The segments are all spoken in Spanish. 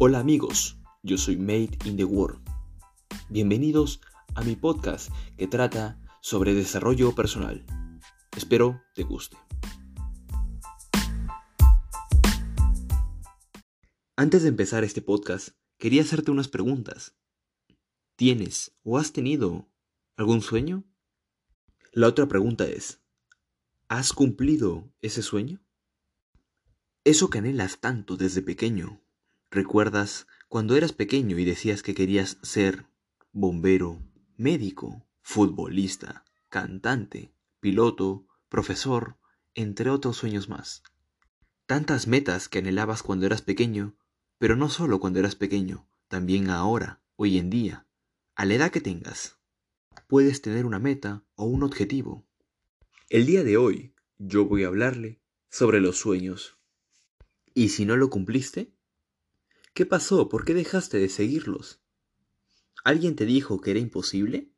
Hola amigos, yo soy Made in the World. Bienvenidos a mi podcast que trata sobre desarrollo personal. Espero te guste. Antes de empezar este podcast, quería hacerte unas preguntas. ¿Tienes o has tenido algún sueño? La otra pregunta es, ¿has cumplido ese sueño? Eso que anhelas tanto desde pequeño, ¿Recuerdas cuando eras pequeño y decías que querías ser bombero, médico, futbolista, cantante, piloto, profesor, entre otros sueños más? Tantas metas que anhelabas cuando eras pequeño, pero no solo cuando eras pequeño, también ahora, hoy en día, a la edad que tengas. Puedes tener una meta o un objetivo. El día de hoy yo voy a hablarle sobre los sueños. ¿Y si no lo cumpliste? ¿Qué pasó? ¿Por qué dejaste de seguirlos? ¿Alguien te dijo que era imposible?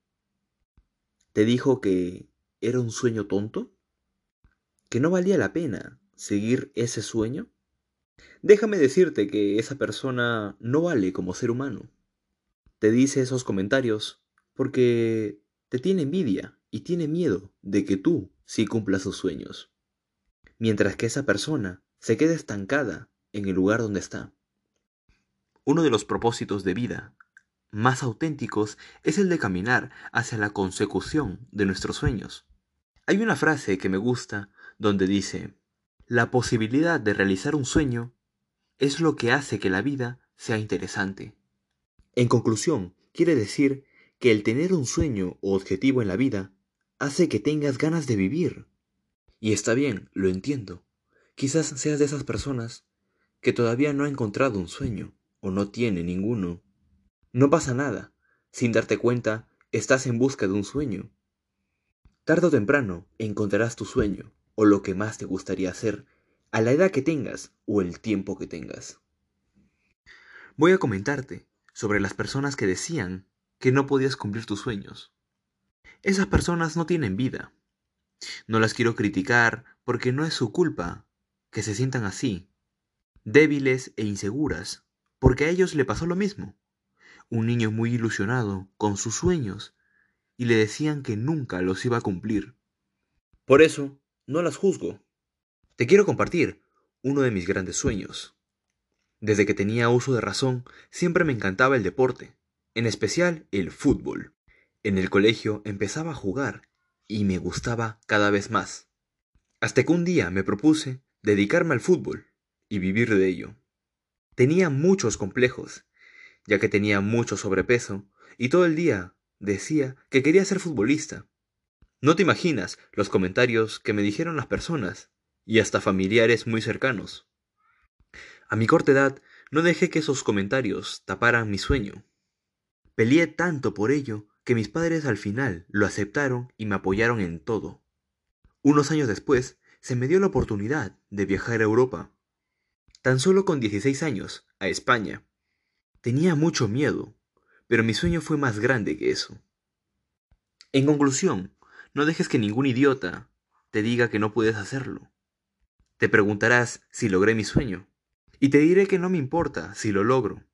¿Te dijo que era un sueño tonto? ¿Que no valía la pena seguir ese sueño? Déjame decirte que esa persona no vale como ser humano. Te dice esos comentarios porque te tiene envidia y tiene miedo de que tú sí cumplas sus sueños. Mientras que esa persona se quede estancada en el lugar donde está. Uno de los propósitos de vida más auténticos es el de caminar hacia la consecución de nuestros sueños. Hay una frase que me gusta donde dice, la posibilidad de realizar un sueño es lo que hace que la vida sea interesante. En conclusión, quiere decir que el tener un sueño o objetivo en la vida hace que tengas ganas de vivir. Y está bien, lo entiendo. Quizás seas de esas personas que todavía no ha encontrado un sueño o no tiene ninguno. No pasa nada. Sin darte cuenta, estás en busca de un sueño. Tardo o temprano encontrarás tu sueño o lo que más te gustaría hacer a la edad que tengas o el tiempo que tengas. Voy a comentarte sobre las personas que decían que no podías cumplir tus sueños. Esas personas no tienen vida. No las quiero criticar porque no es su culpa que se sientan así, débiles e inseguras, porque a ellos le pasó lo mismo. Un niño muy ilusionado con sus sueños y le decían que nunca los iba a cumplir. Por eso, no las juzgo. Te quiero compartir uno de mis grandes sueños. Desde que tenía uso de razón, siempre me encantaba el deporte, en especial el fútbol. En el colegio empezaba a jugar y me gustaba cada vez más. Hasta que un día me propuse dedicarme al fútbol y vivir de ello. Tenía muchos complejos, ya que tenía mucho sobrepeso, y todo el día decía que quería ser futbolista. No te imaginas los comentarios que me dijeron las personas, y hasta familiares muy cercanos. A mi corta edad no dejé que esos comentarios taparan mi sueño. Peleé tanto por ello que mis padres al final lo aceptaron y me apoyaron en todo. Unos años después se me dio la oportunidad de viajar a Europa tan solo con 16 años, a España. Tenía mucho miedo, pero mi sueño fue más grande que eso. En conclusión, no dejes que ningún idiota te diga que no puedes hacerlo. Te preguntarás si logré mi sueño, y te diré que no me importa si lo logro,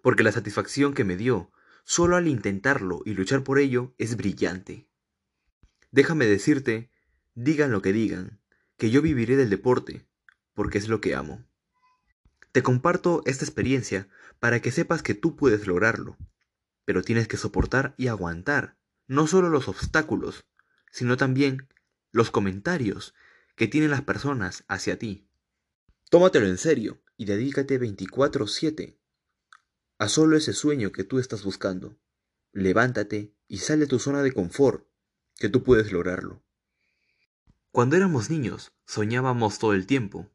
porque la satisfacción que me dio solo al intentarlo y luchar por ello es brillante. Déjame decirte, digan lo que digan, que yo viviré del deporte, porque es lo que amo. Te comparto esta experiencia para que sepas que tú puedes lograrlo, pero tienes que soportar y aguantar no solo los obstáculos, sino también los comentarios que tienen las personas hacia ti. Tómatelo en serio y dedícate 24/7 a solo ese sueño que tú estás buscando. Levántate y sal de tu zona de confort, que tú puedes lograrlo. Cuando éramos niños, soñábamos todo el tiempo,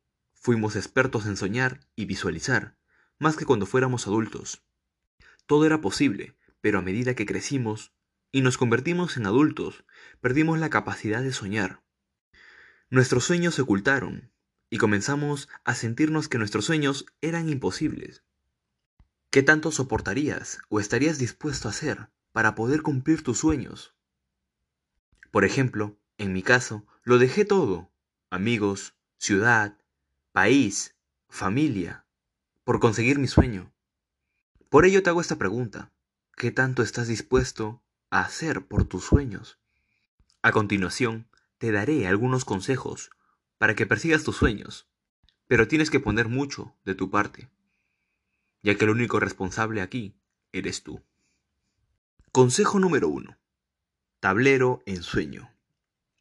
Fuimos expertos en soñar y visualizar, más que cuando fuéramos adultos. Todo era posible, pero a medida que crecimos y nos convertimos en adultos, perdimos la capacidad de soñar. Nuestros sueños se ocultaron, y comenzamos a sentirnos que nuestros sueños eran imposibles. ¿Qué tanto soportarías o estarías dispuesto a hacer para poder cumplir tus sueños? Por ejemplo, en mi caso, lo dejé todo, amigos, ciudad, país, familia, por conseguir mi sueño. Por ello te hago esta pregunta. ¿Qué tanto estás dispuesto a hacer por tus sueños? A continuación, te daré algunos consejos para que persigas tus sueños, pero tienes que poner mucho de tu parte, ya que el único responsable aquí eres tú. Consejo número 1. Tablero en sueño.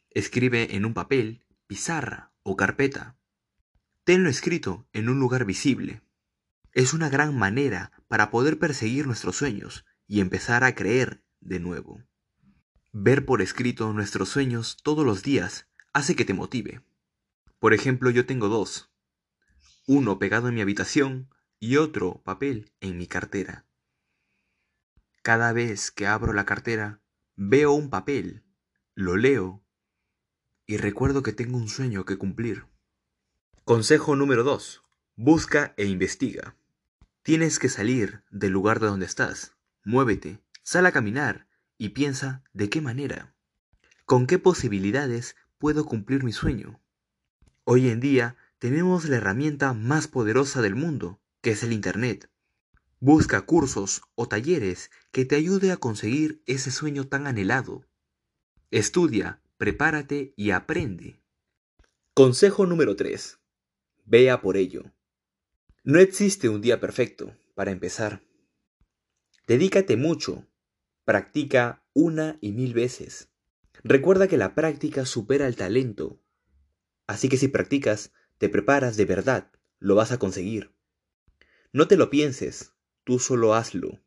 Escribe en un papel, pizarra o carpeta. Tenlo escrito en un lugar visible. Es una gran manera para poder perseguir nuestros sueños y empezar a creer de nuevo. Ver por escrito nuestros sueños todos los días hace que te motive. Por ejemplo, yo tengo dos. Uno pegado en mi habitación y otro papel en mi cartera. Cada vez que abro la cartera, veo un papel, lo leo y recuerdo que tengo un sueño que cumplir. Consejo número 2. Busca e investiga. Tienes que salir del lugar de donde estás. Muévete, sal a caminar y piensa de qué manera. ¿Con qué posibilidades puedo cumplir mi sueño? Hoy en día tenemos la herramienta más poderosa del mundo, que es el Internet. Busca cursos o talleres que te ayude a conseguir ese sueño tan anhelado. Estudia, prepárate y aprende. Consejo número 3. Vea por ello. No existe un día perfecto, para empezar. Dedícate mucho. Practica una y mil veces. Recuerda que la práctica supera el talento Así que si practicas, te preparas de verdad, lo vas a conseguir. No te lo pienses, tú solo hazlo.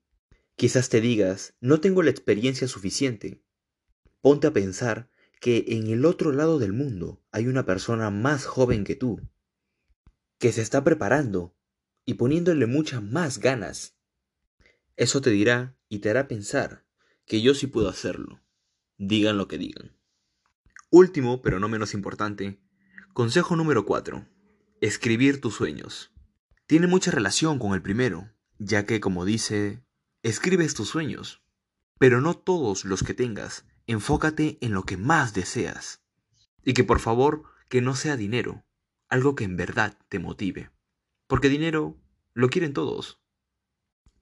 Quizás te digas, no tengo la experiencia suficiente. Ponte a pensar que en el otro lado del mundo hay una persona más joven que tú, que se está preparando y poniéndole muchas más ganas. Eso te dirá y te hará pensar que yo sí puedo hacerlo, digan lo que digan. Último, pero no menos importante, Consejo número 4. Escribir tus sueños. Tiene mucha relación con el primero, ya que, como dice, escribes tus sueños. Pero no todos los que tengas, enfócate en lo que más deseas. Y que por favor, que no sea dinero, algo que en verdad te motive. Porque dinero lo quieren todos.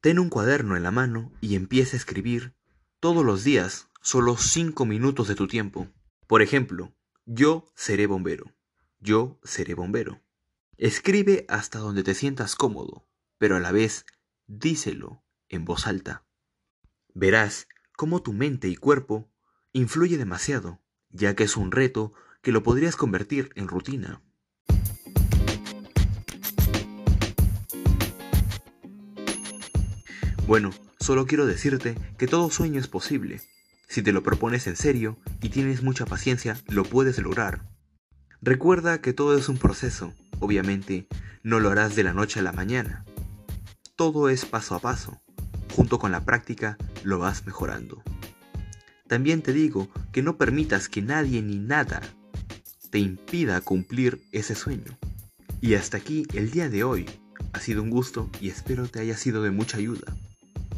Ten un cuaderno en la mano y empieza a escribir todos los días solo 5 minutos de tu tiempo. Por ejemplo, yo seré bombero. Yo seré bombero. Escribe hasta donde te sientas cómodo, pero a la vez díselo en voz alta. Verás cómo tu mente y cuerpo influye demasiado, ya que es un reto que lo podrías convertir en rutina. Bueno, solo quiero decirte que todo sueño es posible. Si te lo propones en serio y tienes mucha paciencia, lo puedes lograr. Recuerda que todo es un proceso, obviamente no lo harás de la noche a la mañana. Todo es paso a paso, junto con la práctica lo vas mejorando. También te digo que no permitas que nadie ni nada te impida cumplir ese sueño. Y hasta aquí el día de hoy. Ha sido un gusto y espero te haya sido de mucha ayuda.